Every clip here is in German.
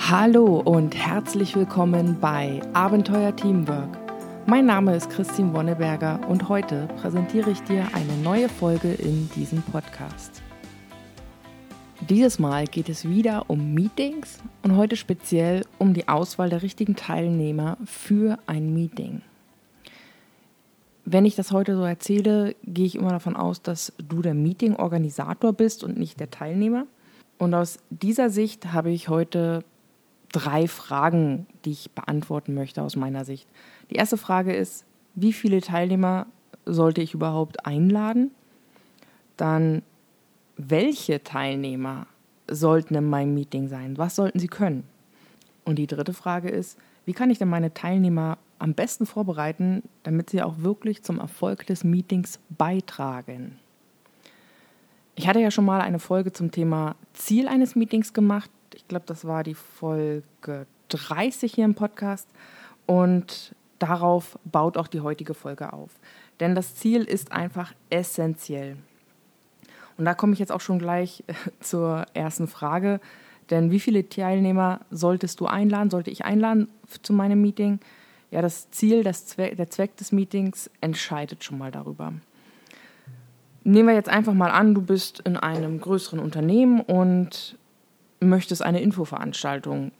Hallo und herzlich willkommen bei Abenteuer Teamwork. Mein Name ist Christine Wonneberger und heute präsentiere ich dir eine neue Folge in diesem Podcast. Dieses Mal geht es wieder um Meetings und heute speziell um die Auswahl der richtigen Teilnehmer für ein Meeting. Wenn ich das heute so erzähle, gehe ich immer davon aus, dass du der Meeting-Organisator bist und nicht der Teilnehmer. Und aus dieser Sicht habe ich heute drei Fragen, die ich beantworten möchte aus meiner Sicht. Die erste Frage ist, wie viele Teilnehmer sollte ich überhaupt einladen? Dann, welche Teilnehmer sollten in meinem Meeting sein? Was sollten sie können? Und die dritte Frage ist, wie kann ich denn meine Teilnehmer am besten vorbereiten, damit sie auch wirklich zum Erfolg des Meetings beitragen? Ich hatte ja schon mal eine Folge zum Thema Ziel eines Meetings gemacht ich glaube, das war die Folge 30 hier im Podcast. Und darauf baut auch die heutige Folge auf. Denn das Ziel ist einfach essentiell. Und da komme ich jetzt auch schon gleich zur ersten Frage. Denn wie viele Teilnehmer solltest du einladen, sollte ich einladen zu meinem Meeting? Ja, das Ziel, das Zweck, der Zweck des Meetings entscheidet schon mal darüber. Nehmen wir jetzt einfach mal an, du bist in einem größeren Unternehmen und möchtest eine Infoveranstaltung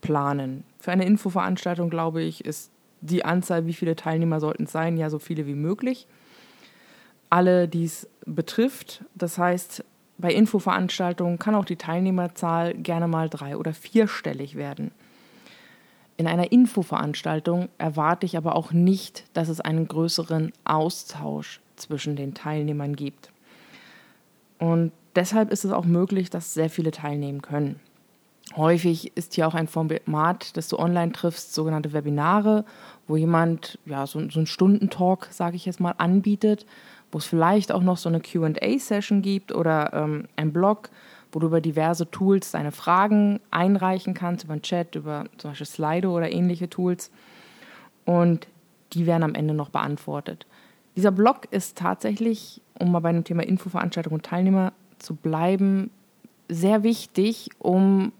planen. Für eine Infoveranstaltung, glaube ich, ist die Anzahl, wie viele Teilnehmer sollten es sein, ja so viele wie möglich. Alle, die es betrifft. Das heißt, bei Infoveranstaltungen kann auch die Teilnehmerzahl gerne mal drei- oder vierstellig werden. In einer Infoveranstaltung erwarte ich aber auch nicht, dass es einen größeren Austausch zwischen den Teilnehmern gibt. Und deshalb ist es auch möglich, dass sehr viele teilnehmen können. Häufig ist hier auch ein Format, das du online triffst, sogenannte Webinare, wo jemand ja, so, so einen Stundentalk, sage ich jetzt mal, anbietet, wo es vielleicht auch noch so eine QA-Session gibt oder ähm, ein Blog, wo du über diverse Tools deine Fragen einreichen kannst, über einen Chat, über zum Beispiel Slido oder ähnliche Tools. Und die werden am Ende noch beantwortet. Dieser Blog ist tatsächlich, um mal bei dem Thema Infoveranstaltung und Teilnehmer zu bleiben, sehr wichtig, um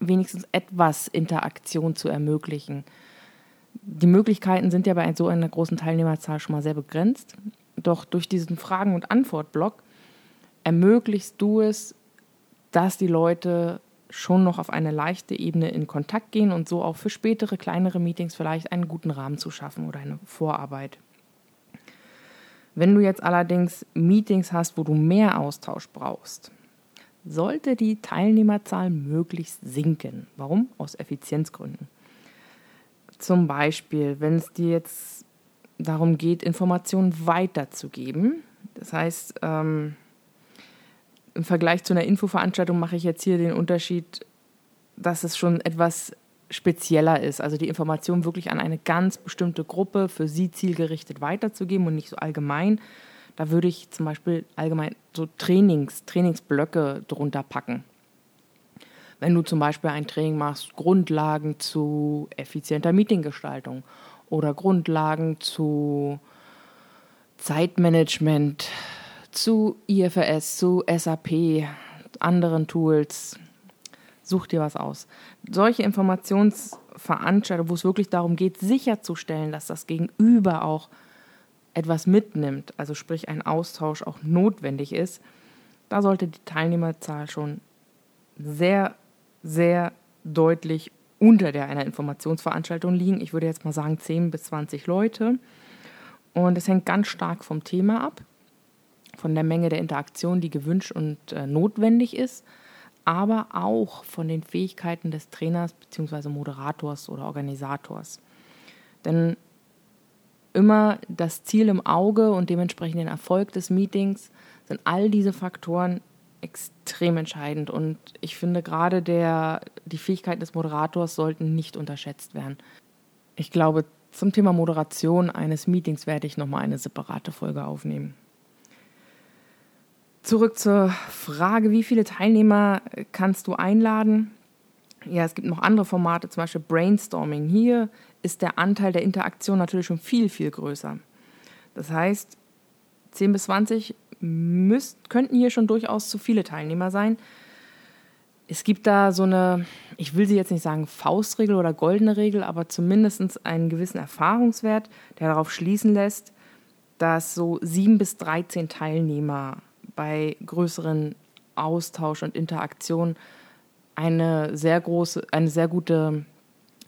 wenigstens etwas Interaktion zu ermöglichen. Die Möglichkeiten sind ja bei so einer großen Teilnehmerzahl schon mal sehr begrenzt. Doch durch diesen Fragen- und Antwortblock ermöglichst du es, dass die Leute schon noch auf eine leichte Ebene in Kontakt gehen und so auch für spätere kleinere Meetings vielleicht einen guten Rahmen zu schaffen oder eine Vorarbeit. Wenn du jetzt allerdings Meetings hast, wo du mehr Austausch brauchst, sollte die Teilnehmerzahl möglichst sinken. Warum? Aus Effizienzgründen. Zum Beispiel, wenn es dir jetzt darum geht, Informationen weiterzugeben. Das heißt, ähm, im Vergleich zu einer Infoveranstaltung mache ich jetzt hier den Unterschied, dass es schon etwas spezieller ist, also die Information wirklich an eine ganz bestimmte Gruppe für sie zielgerichtet weiterzugeben und nicht so allgemein. Da würde ich zum Beispiel allgemein so Trainings, Trainingsblöcke drunter packen. Wenn du zum Beispiel ein Training machst, Grundlagen zu effizienter Meetinggestaltung oder Grundlagen zu Zeitmanagement, zu IFRS, zu SAP, anderen Tools, Such dir was aus. Solche Informationsveranstaltungen, wo es wirklich darum geht, sicherzustellen, dass das Gegenüber auch etwas mitnimmt, also sprich ein Austausch auch notwendig ist, da sollte die Teilnehmerzahl schon sehr, sehr deutlich unter der einer Informationsveranstaltung liegen. Ich würde jetzt mal sagen 10 bis 20 Leute. Und es hängt ganz stark vom Thema ab, von der Menge der Interaktion, die gewünscht und äh, notwendig ist aber auch von den Fähigkeiten des Trainers bzw. Moderators oder Organisators. Denn immer das Ziel im Auge und dementsprechend den Erfolg des Meetings sind all diese Faktoren extrem entscheidend. Und ich finde gerade der, die Fähigkeiten des Moderators sollten nicht unterschätzt werden. Ich glaube, zum Thema Moderation eines Meetings werde ich nochmal eine separate Folge aufnehmen. Zurück zur Frage, wie viele Teilnehmer kannst du einladen? Ja, es gibt noch andere Formate, zum Beispiel Brainstorming. Hier ist der Anteil der Interaktion natürlich schon viel, viel größer. Das heißt, 10 bis 20 müsst, könnten hier schon durchaus zu viele Teilnehmer sein. es gibt da so eine, ich will sie jetzt nicht sagen Faustregel oder goldene Regel, aber zumindest einen gewissen Erfahrungswert, der darauf schließen lässt, dass so sieben bis 13 Teilnehmer bei größeren Austausch und Interaktion eine sehr große, eine sehr gute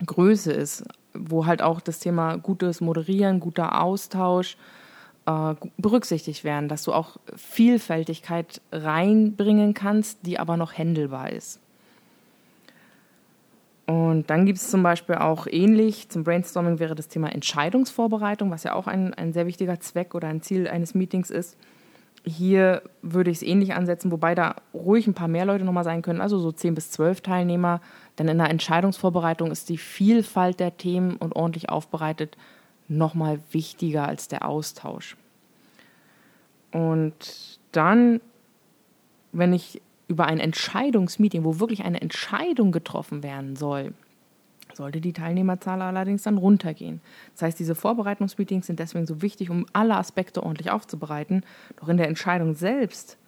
Größe ist, wo halt auch das Thema gutes Moderieren, guter Austausch äh, berücksichtigt werden, dass du auch Vielfältigkeit reinbringen kannst, die aber noch händelbar ist. Und dann gibt es zum Beispiel auch ähnlich, zum Brainstorming wäre das Thema Entscheidungsvorbereitung, was ja auch ein, ein sehr wichtiger Zweck oder ein Ziel eines Meetings ist. Hier würde ich es ähnlich ansetzen, wobei da ruhig ein paar mehr Leute nochmal sein können, also so 10 bis 12 Teilnehmer. Denn in der Entscheidungsvorbereitung ist die Vielfalt der Themen und ordentlich aufbereitet nochmal wichtiger als der Austausch. Und dann, wenn ich über ein Entscheidungsmeeting, wo wirklich eine Entscheidung getroffen werden soll, sollte die Teilnehmerzahl allerdings dann runtergehen. Das heißt, diese Vorbereitungsmeetings sind deswegen so wichtig, um alle Aspekte ordentlich aufzubereiten. Doch in der Entscheidung selbst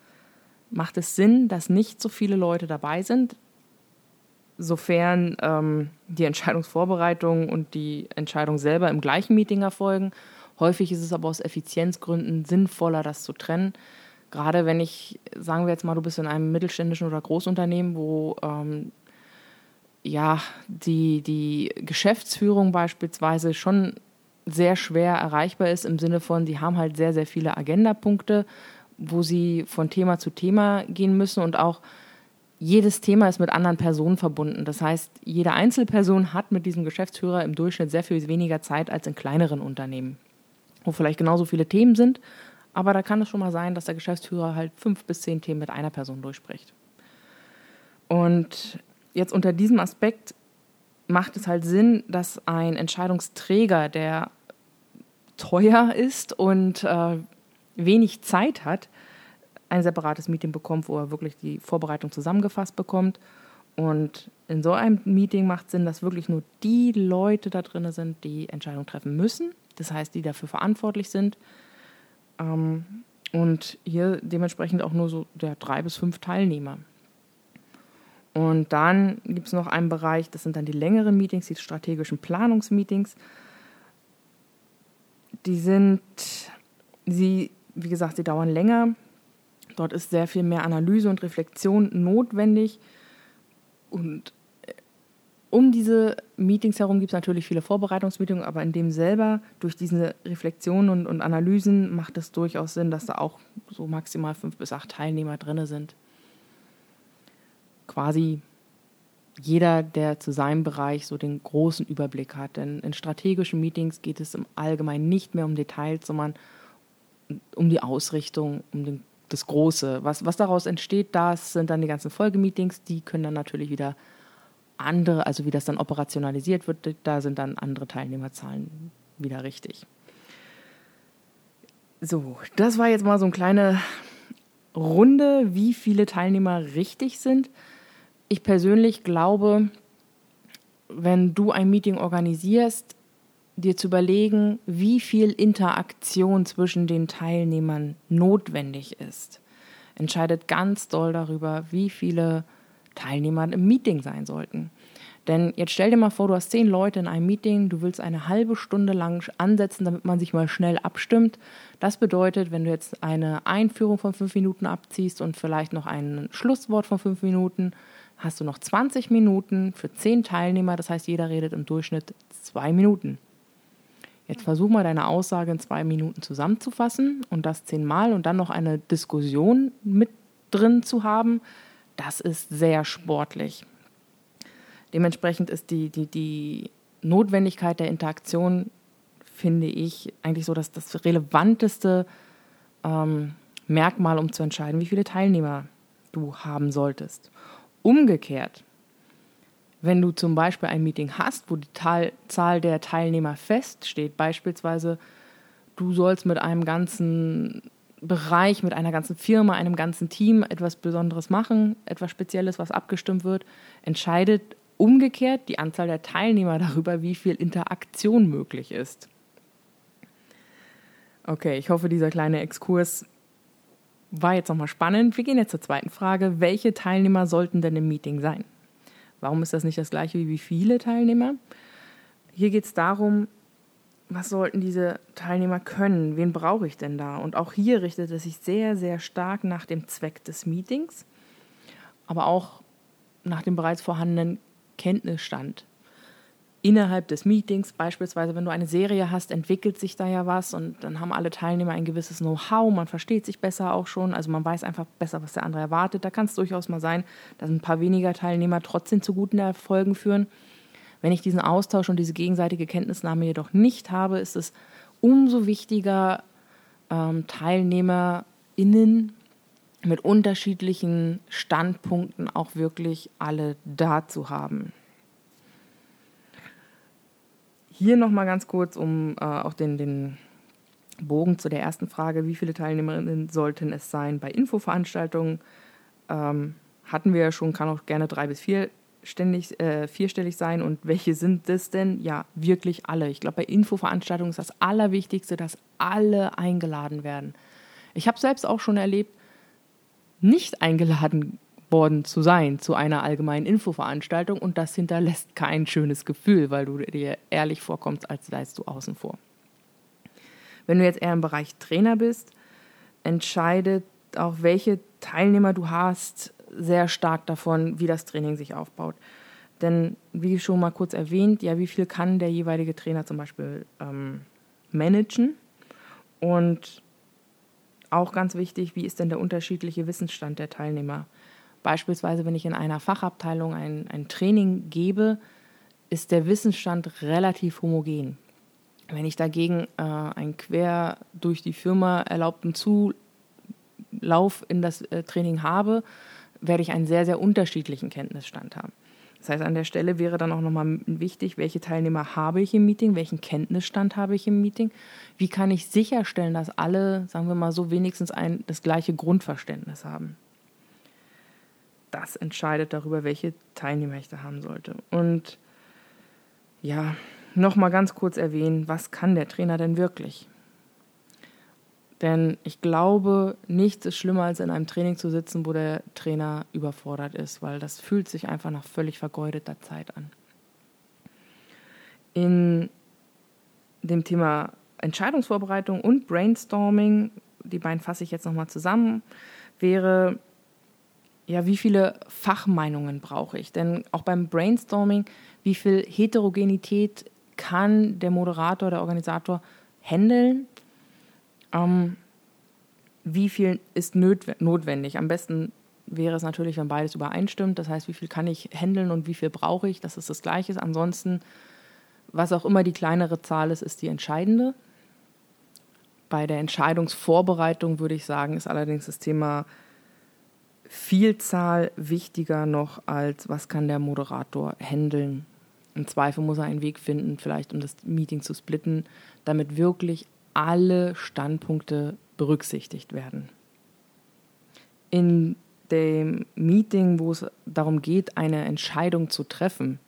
macht es Sinn, dass nicht so viele Leute dabei sind, sofern ähm, die Entscheidungsvorbereitung und die Entscheidung selber im gleichen Meeting erfolgen. Häufig ist es aber aus Effizienzgründen sinnvoller, das zu trennen. Gerade wenn ich, sagen wir jetzt mal, du bist in einem mittelständischen oder Großunternehmen, wo ähm, ja die, die Geschäftsführung beispielsweise schon sehr schwer erreichbar ist, im Sinne von, die haben halt sehr, sehr viele Agendapunkte, wo sie von Thema zu Thema gehen müssen und auch jedes Thema ist mit anderen Personen verbunden. Das heißt, jede Einzelperson hat mit diesem Geschäftsführer im Durchschnitt sehr viel weniger Zeit als in kleineren Unternehmen, wo vielleicht genauso viele Themen sind, aber da kann es schon mal sein, dass der Geschäftsführer halt fünf bis zehn Themen mit einer Person durchspricht. Und jetzt unter diesem Aspekt macht es halt Sinn, dass ein Entscheidungsträger, der teuer ist und äh, wenig Zeit hat, ein separates Meeting bekommt, wo er wirklich die Vorbereitung zusammengefasst bekommt. Und in so einem Meeting macht Sinn, dass wirklich nur die Leute da drin sind, die Entscheidungen treffen müssen. Das heißt, die dafür verantwortlich sind. Ähm, und hier dementsprechend auch nur so der drei bis fünf Teilnehmer. Und dann gibt es noch einen Bereich, das sind dann die längeren Meetings, die strategischen Planungsmeetings. Die sind, sie, wie gesagt, sie dauern länger. Dort ist sehr viel mehr Analyse und Reflexion notwendig. Und äh, um diese Meetings herum gibt es natürlich viele Vorbereitungsmeetings, aber in dem selber, durch diese Reflexionen und, und Analysen, macht es durchaus Sinn, dass da auch so maximal fünf bis acht Teilnehmer drin sind quasi jeder, der zu seinem Bereich so den großen Überblick hat. Denn in strategischen Meetings geht es im Allgemeinen nicht mehr um Details, sondern um die Ausrichtung, um den, das Große. Was, was daraus entsteht, das sind dann die ganzen Folgemeetings, die können dann natürlich wieder andere, also wie das dann operationalisiert wird, da sind dann andere Teilnehmerzahlen wieder richtig. So, das war jetzt mal so eine kleine Runde, wie viele Teilnehmer richtig sind ich persönlich glaube, wenn du ein Meeting organisierst, dir zu überlegen, wie viel Interaktion zwischen den Teilnehmern notwendig ist, entscheidet ganz doll darüber, wie viele Teilnehmer im Meeting sein sollten. Denn jetzt stell dir mal vor, du hast zehn Leute in einem Meeting, du willst eine halbe Stunde lang ansetzen, damit man sich mal schnell abstimmt. Das bedeutet, wenn du jetzt eine Einführung von fünf Minuten abziehst und vielleicht noch ein Schlusswort von fünf Minuten, hast du noch 20 Minuten für 10 Teilnehmer. Das heißt, jeder redet im Durchschnitt zwei Minuten. Jetzt versuch mal deine Aussage in zwei Minuten zusammenzufassen und das zehnmal und dann noch eine Diskussion mit drin zu haben. Das ist sehr sportlich. Dementsprechend ist die, die, die Notwendigkeit der Interaktion, finde ich, eigentlich so dass das relevanteste ähm, Merkmal, um zu entscheiden, wie viele Teilnehmer du haben solltest. Umgekehrt, wenn du zum Beispiel ein Meeting hast, wo die Zahl der Teilnehmer feststeht, beispielsweise du sollst mit einem ganzen Bereich, mit einer ganzen Firma, einem ganzen Team etwas Besonderes machen, etwas Spezielles, was abgestimmt wird, entscheidet umgekehrt die Anzahl der Teilnehmer darüber, wie viel Interaktion möglich ist. Okay, ich hoffe, dieser kleine Exkurs war jetzt nochmal spannend. Wir gehen jetzt zur zweiten Frage. Welche Teilnehmer sollten denn im Meeting sein? Warum ist das nicht das gleiche wie wie viele Teilnehmer? Hier geht es darum, was sollten diese Teilnehmer können? Wen brauche ich denn da? Und auch hier richtet es sich sehr, sehr stark nach dem Zweck des Meetings, aber auch nach dem bereits vorhandenen Kenntnisstand innerhalb des Meetings, beispielsweise wenn du eine Serie hast, entwickelt sich da ja was und dann haben alle Teilnehmer ein gewisses Know-how, man versteht sich besser auch schon, also man weiß einfach besser, was der andere erwartet. Da kann es durchaus mal sein, dass ein paar weniger Teilnehmer trotzdem zu guten Erfolgen führen. Wenn ich diesen Austausch und diese gegenseitige Kenntnisnahme jedoch nicht habe, ist es umso wichtiger, ähm, TeilnehmerInnen mit unterschiedlichen Standpunkten auch wirklich alle da zu haben. Hier nochmal ganz kurz, um äh, auch den, den Bogen zu der ersten Frage, wie viele Teilnehmerinnen sollten es sein bei Infoveranstaltungen, ähm, hatten wir ja schon, kann auch gerne drei bis vier ständig, äh, vierstellig sein. Und welche sind das denn? Ja, wirklich alle. Ich glaube, bei Infoveranstaltungen ist das Allerwichtigste, dass alle eingeladen werden. Ich habe selbst auch schon erlebt, nicht eingeladen worden zu sein zu einer allgemeinen Infoveranstaltung und das hinterlässt kein schönes Gefühl, weil du dir ehrlich vorkommst, als seist du außen vor. Wenn du jetzt eher im Bereich Trainer bist, entscheidet auch welche Teilnehmer du hast sehr stark davon, wie das Training sich aufbaut. Denn wie schon mal kurz erwähnt, ja, wie viel kann der jeweilige Trainer zum Beispiel ähm, managen und auch ganz wichtig, wie ist denn der unterschiedliche Wissensstand der Teilnehmer? Beispielsweise, wenn ich in einer Fachabteilung ein, ein Training gebe, ist der Wissensstand relativ homogen. Wenn ich dagegen äh, einen quer durch die Firma erlaubten Zulauf in das äh, Training habe, werde ich einen sehr, sehr unterschiedlichen Kenntnisstand haben. Das heißt, an der Stelle wäre dann auch nochmal wichtig, welche Teilnehmer habe ich im Meeting, welchen Kenntnisstand habe ich im Meeting, wie kann ich sicherstellen, dass alle, sagen wir mal so, wenigstens ein, das gleiche Grundverständnis haben das entscheidet darüber, welche Teilnehmer ich da haben sollte. Und ja, nochmal ganz kurz erwähnen, was kann der Trainer denn wirklich? Denn ich glaube, nichts ist schlimmer, als in einem Training zu sitzen, wo der Trainer überfordert ist, weil das fühlt sich einfach nach völlig vergeudeter Zeit an. In dem Thema Entscheidungsvorbereitung und Brainstorming, die beiden fasse ich jetzt nochmal zusammen, wäre ja, wie viele Fachmeinungen brauche ich? Denn auch beim Brainstorming, wie viel Heterogenität kann der Moderator, der Organisator handeln? Ähm, wie viel ist notwendig? Am besten wäre es natürlich, wenn beides übereinstimmt. Das heißt, wie viel kann ich handeln und wie viel brauche ich, dass es das Gleiche ist. Ansonsten, was auch immer die kleinere Zahl ist, ist die entscheidende. Bei der Entscheidungsvorbereitung würde ich sagen, ist allerdings das Thema Vielzahl wichtiger noch als was kann der Moderator handeln. Im Zweifel muss er einen Weg finden, vielleicht um das Meeting zu splitten, damit wirklich alle Standpunkte berücksichtigt werden. In dem Meeting, wo es darum geht, eine Entscheidung zu treffen,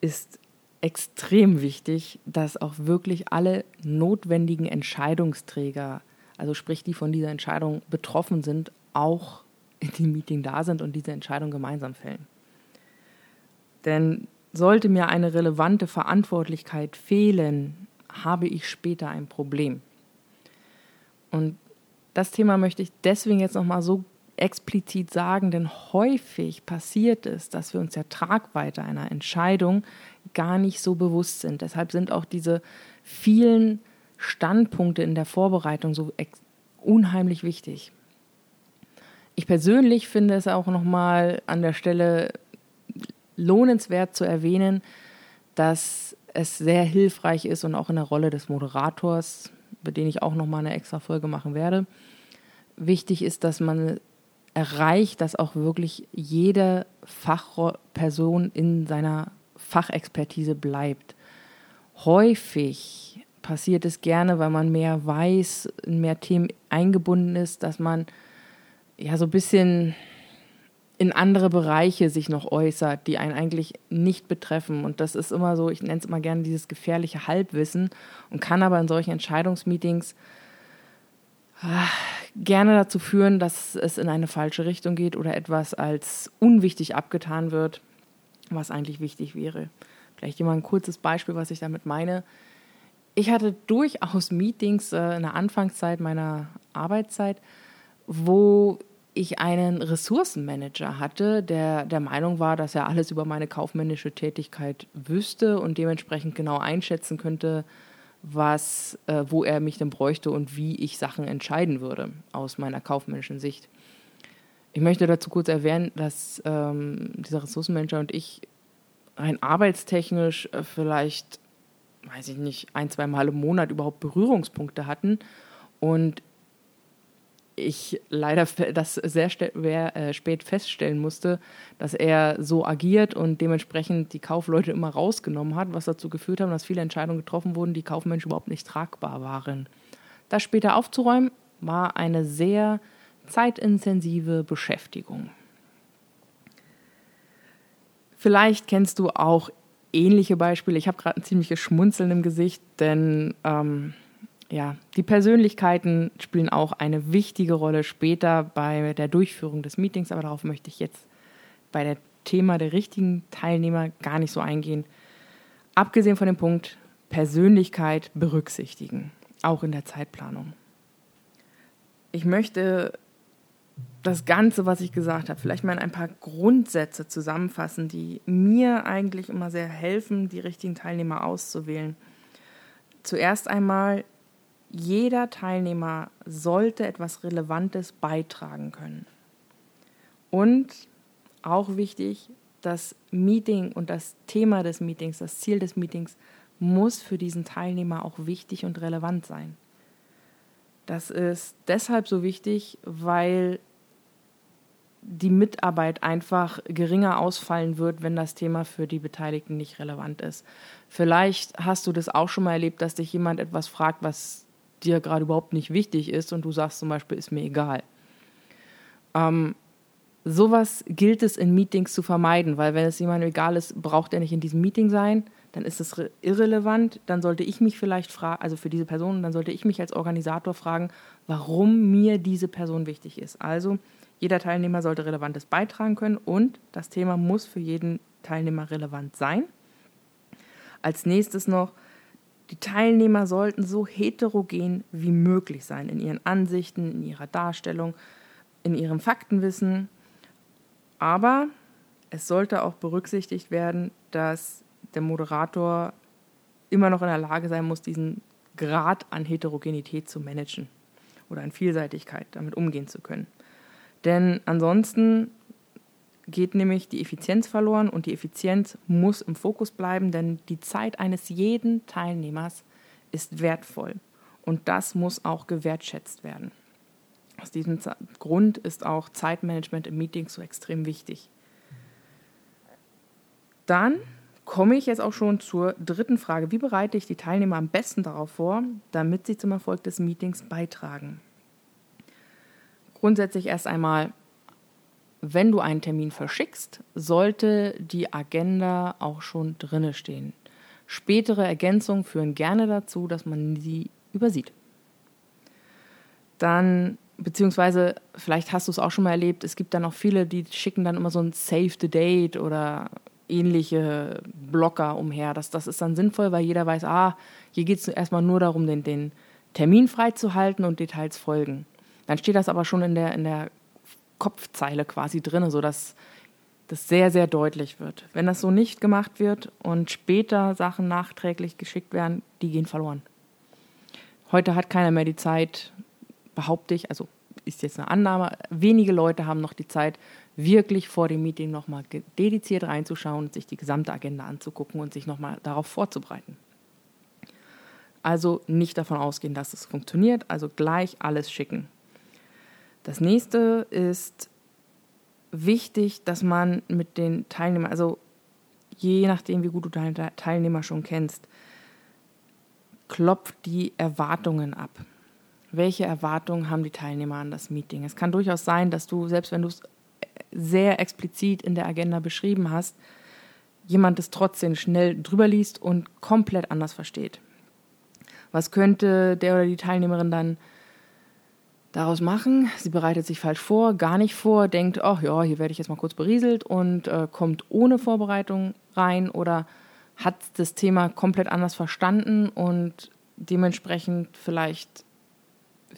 ist extrem wichtig, dass auch wirklich alle notwendigen Entscheidungsträger, also sprich die von dieser Entscheidung betroffen sind, auch in dem Meeting da sind und diese Entscheidung gemeinsam fällen. Denn sollte mir eine relevante Verantwortlichkeit fehlen, habe ich später ein Problem. Und das Thema möchte ich deswegen jetzt nochmal so explizit sagen, denn häufig passiert es, dass wir uns der Tragweite einer Entscheidung gar nicht so bewusst sind. Deshalb sind auch diese vielen Standpunkte in der Vorbereitung so unheimlich wichtig. Ich persönlich finde es auch nochmal an der Stelle lohnenswert zu erwähnen, dass es sehr hilfreich ist und auch in der Rolle des Moderators, über den ich auch nochmal eine extra Folge machen werde, wichtig ist, dass man erreicht, dass auch wirklich jede Fachperson in seiner Fachexpertise bleibt. Häufig passiert es gerne, weil man mehr weiß, in mehr Themen eingebunden ist, dass man ja so ein bisschen in andere Bereiche sich noch äußert, die einen eigentlich nicht betreffen. Und das ist immer so, ich nenne es immer gerne dieses gefährliche Halbwissen und kann aber in solchen Entscheidungsmeetings ach, gerne dazu führen, dass es in eine falsche Richtung geht oder etwas als unwichtig abgetan wird, was eigentlich wichtig wäre. Vielleicht mal ein kurzes Beispiel, was ich damit meine. Ich hatte durchaus Meetings äh, in der Anfangszeit meiner Arbeitszeit, wo ich einen Ressourcenmanager hatte, der der Meinung war, dass er alles über meine kaufmännische Tätigkeit wüsste und dementsprechend genau einschätzen könnte, was, äh, wo er mich denn bräuchte und wie ich Sachen entscheiden würde aus meiner kaufmännischen Sicht. Ich möchte dazu kurz erwähnen, dass ähm, dieser Ressourcenmanager und ich rein arbeitstechnisch äh, vielleicht, weiß ich nicht, ein, zwei Mal im Monat überhaupt Berührungspunkte hatten und ich leider das sehr äh, spät feststellen musste, dass er so agiert und dementsprechend die Kaufleute immer rausgenommen hat, was dazu geführt hat, dass viele Entscheidungen getroffen wurden, die kaufmännisch überhaupt nicht tragbar waren. Das später aufzuräumen, war eine sehr zeitintensive Beschäftigung. Vielleicht kennst du auch ähnliche Beispiele. Ich habe gerade ein ziemliches Schmunzeln im Gesicht, denn ähm, ja, die Persönlichkeiten spielen auch eine wichtige Rolle später bei der Durchführung des Meetings, aber darauf möchte ich jetzt bei dem Thema der richtigen Teilnehmer gar nicht so eingehen. Abgesehen von dem Punkt Persönlichkeit berücksichtigen, auch in der Zeitplanung. Ich möchte das Ganze, was ich gesagt habe, vielleicht mal in ein paar Grundsätze zusammenfassen, die mir eigentlich immer sehr helfen, die richtigen Teilnehmer auszuwählen. Zuerst einmal jeder Teilnehmer sollte etwas Relevantes beitragen können. Und auch wichtig, das Meeting und das Thema des Meetings, das Ziel des Meetings muss für diesen Teilnehmer auch wichtig und relevant sein. Das ist deshalb so wichtig, weil die Mitarbeit einfach geringer ausfallen wird, wenn das Thema für die Beteiligten nicht relevant ist. Vielleicht hast du das auch schon mal erlebt, dass dich jemand etwas fragt, was dir gerade überhaupt nicht wichtig ist und du sagst zum Beispiel, ist mir egal. Ähm, sowas gilt es in Meetings zu vermeiden, weil wenn es jemandem egal ist, braucht er nicht in diesem Meeting sein, dann ist es irrelevant, dann sollte ich mich vielleicht fragen, also für diese Person, dann sollte ich mich als Organisator fragen, warum mir diese Person wichtig ist. Also jeder Teilnehmer sollte Relevantes beitragen können und das Thema muss für jeden Teilnehmer relevant sein. Als nächstes noch, die Teilnehmer sollten so heterogen wie möglich sein in ihren Ansichten, in ihrer Darstellung, in ihrem Faktenwissen. Aber es sollte auch berücksichtigt werden, dass der Moderator immer noch in der Lage sein muss, diesen Grad an Heterogenität zu managen oder an Vielseitigkeit damit umgehen zu können. Denn ansonsten geht nämlich die Effizienz verloren und die Effizienz muss im Fokus bleiben, denn die Zeit eines jeden Teilnehmers ist wertvoll und das muss auch gewertschätzt werden. Aus diesem Grund ist auch Zeitmanagement im Meeting so extrem wichtig. Dann komme ich jetzt auch schon zur dritten Frage. Wie bereite ich die Teilnehmer am besten darauf vor, damit sie zum Erfolg des Meetings beitragen? Grundsätzlich erst einmal wenn du einen Termin verschickst, sollte die Agenda auch schon drinne stehen. Spätere Ergänzungen führen gerne dazu, dass man sie übersieht. Dann, beziehungsweise, vielleicht hast du es auch schon mal erlebt, es gibt dann auch viele, die schicken dann immer so ein Save the Date oder ähnliche Blocker umher. Das, das ist dann sinnvoll, weil jeder weiß, ah, hier geht es erstmal nur darum, den, den Termin freizuhalten und Details folgen. Dann steht das aber schon in der, in der Kopfzeile quasi drin, sodass das sehr, sehr deutlich wird. Wenn das so nicht gemacht wird und später Sachen nachträglich geschickt werden, die gehen verloren. Heute hat keiner mehr die Zeit, behaupte ich, also ist jetzt eine Annahme, wenige Leute haben noch die Zeit, wirklich vor dem Meeting nochmal dediziert reinzuschauen sich die gesamte Agenda anzugucken und sich nochmal darauf vorzubereiten. Also nicht davon ausgehen, dass es funktioniert, also gleich alles schicken. Das nächste ist wichtig, dass man mit den Teilnehmern, also je nachdem, wie gut du deine Teilnehmer schon kennst, klopft die Erwartungen ab. Welche Erwartungen haben die Teilnehmer an das Meeting? Es kann durchaus sein, dass du, selbst wenn du es sehr explizit in der Agenda beschrieben hast, jemand es trotzdem schnell drüber liest und komplett anders versteht. Was könnte der oder die Teilnehmerin dann daraus machen. Sie bereitet sich falsch vor, gar nicht vor, denkt, ach ja, hier werde ich jetzt mal kurz berieselt und äh, kommt ohne Vorbereitung rein oder hat das Thema komplett anders verstanden und dementsprechend vielleicht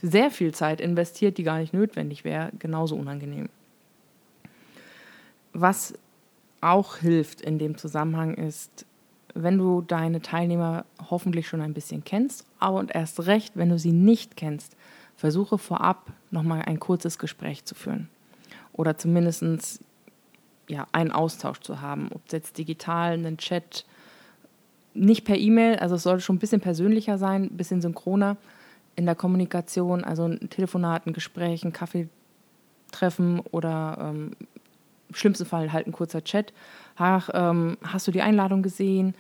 sehr viel Zeit investiert, die gar nicht notwendig wäre, genauso unangenehm. Was auch hilft in dem Zusammenhang ist, wenn du deine Teilnehmer hoffentlich schon ein bisschen kennst, aber und erst recht, wenn du sie nicht kennst, versuche vorab nochmal ein kurzes Gespräch zu führen. Oder zumindest ja, einen Austausch zu haben, ob jetzt digital, einen Chat, nicht per E-Mail, also es sollte schon ein bisschen persönlicher sein, ein bisschen synchroner in der Kommunikation, also ein Telefonat, ein Gespräch, ein Kaffeetreffen oder ähm, im schlimmsten Fall halt ein kurzer Chat. Ach, ähm, hast du die Einladung gesehen?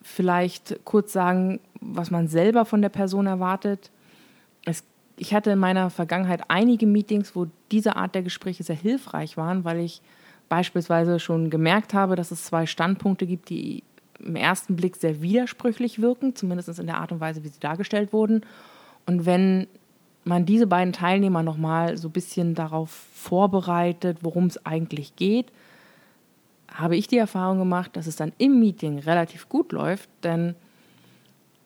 Vielleicht kurz sagen, was man selber von der Person erwartet. Ich hatte in meiner Vergangenheit einige Meetings, wo diese Art der Gespräche sehr hilfreich waren, weil ich beispielsweise schon gemerkt habe, dass es zwei Standpunkte gibt, die im ersten Blick sehr widersprüchlich wirken, zumindest in der Art und Weise, wie sie dargestellt wurden. Und wenn man diese beiden Teilnehmer nochmal so ein bisschen darauf vorbereitet, worum es eigentlich geht, habe ich die Erfahrung gemacht, dass es dann im Meeting relativ gut läuft, denn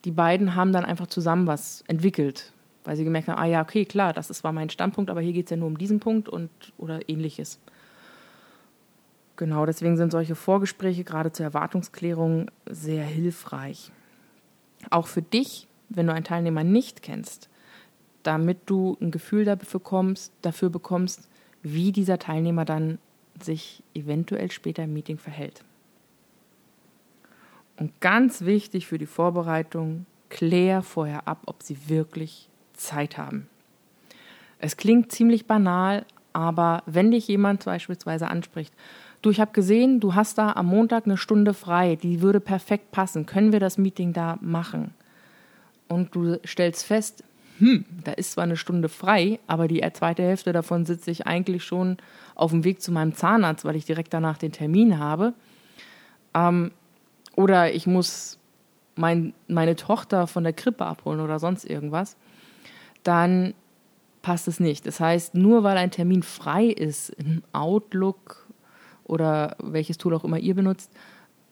die beiden haben dann einfach zusammen was entwickelt, weil sie gemerkt haben, ah ja, okay, klar, das ist, war mein Standpunkt, aber hier geht es ja nur um diesen Punkt und oder ähnliches. Genau, deswegen sind solche Vorgespräche gerade zur Erwartungsklärung sehr hilfreich. Auch für dich, wenn du einen Teilnehmer nicht kennst, damit du ein Gefühl dafür bekommst, dafür bekommst, wie dieser Teilnehmer dann sich eventuell später im Meeting verhält. Und ganz wichtig für die Vorbereitung, klär vorher ab, ob sie wirklich Zeit haben. Es klingt ziemlich banal, aber wenn dich jemand beispielsweise anspricht, du, ich habe gesehen, du hast da am Montag eine Stunde frei, die würde perfekt passen. Können wir das Meeting da machen? Und du stellst fest, hm, da ist zwar eine Stunde frei, aber die zweite Hälfte davon sitze ich eigentlich schon auf dem Weg zu meinem Zahnarzt, weil ich direkt danach den Termin habe. Ähm, oder ich muss mein, meine Tochter von der Krippe abholen oder sonst irgendwas. Dann passt es nicht. Das heißt, nur weil ein Termin frei ist in Outlook oder welches Tool auch immer ihr benutzt,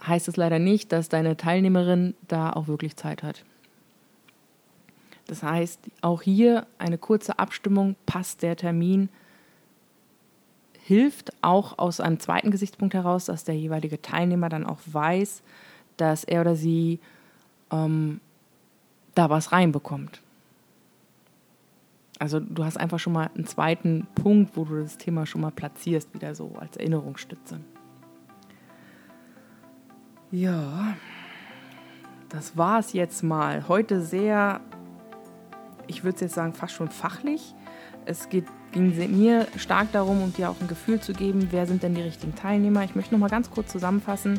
heißt es leider nicht, dass deine Teilnehmerin da auch wirklich Zeit hat. Das heißt, auch hier eine kurze Abstimmung, passt der Termin, hilft auch aus einem zweiten Gesichtspunkt heraus, dass der jeweilige Teilnehmer dann auch weiß, dass er oder sie ähm, da was reinbekommt. Also du hast einfach schon mal einen zweiten Punkt, wo du das Thema schon mal platzierst, wieder so als Erinnerungsstütze. Ja, das war es jetzt mal. Heute sehr, ich würde es jetzt sagen, fast schon fachlich. Es geht, ging mir stark darum, um dir auch ein Gefühl zu geben, wer sind denn die richtigen Teilnehmer. Ich möchte noch mal ganz kurz zusammenfassen.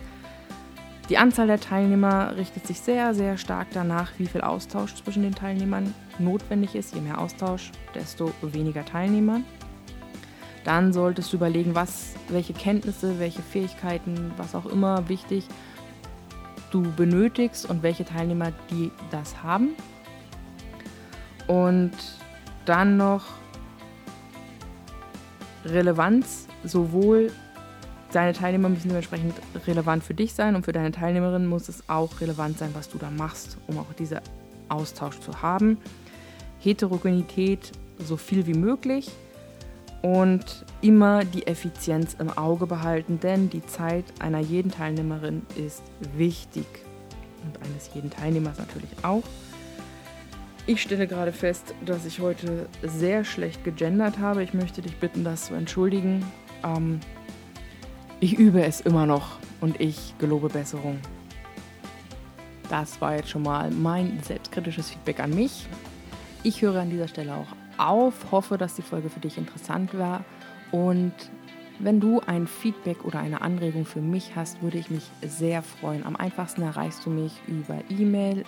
Die Anzahl der Teilnehmer richtet sich sehr, sehr stark danach, wie viel Austausch zwischen den Teilnehmern notwendig ist. Je mehr Austausch, desto weniger Teilnehmer. Dann solltest du überlegen, was, welche Kenntnisse, welche Fähigkeiten, was auch immer wichtig du benötigst und welche Teilnehmer die das haben. Und dann noch Relevanz sowohl deine Teilnehmer müssen dementsprechend relevant für dich sein und für deine Teilnehmerin muss es auch relevant sein, was du da machst, um auch diesen Austausch zu haben. Heterogenität so viel wie möglich und immer die Effizienz im Auge behalten, denn die Zeit einer jeden Teilnehmerin ist wichtig und eines jeden Teilnehmers natürlich auch. Ich stelle gerade fest, dass ich heute sehr schlecht gegendert habe. Ich möchte dich bitten, das zu entschuldigen. Ähm, ich übe es immer noch und ich gelobe Besserung. Das war jetzt schon mal mein selbstkritisches Feedback an mich. Ich höre an dieser Stelle auch auf, hoffe, dass die Folge für dich interessant war und wenn du ein Feedback oder eine Anregung für mich hast, würde ich mich sehr freuen. Am einfachsten erreichst du mich über E-Mail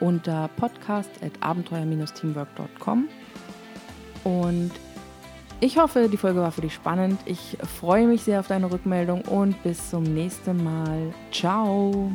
unter podcast.abenteuer-teamwork.com und ich hoffe, die Folge war für dich spannend. Ich freue mich sehr auf deine Rückmeldung und bis zum nächsten Mal. Ciao.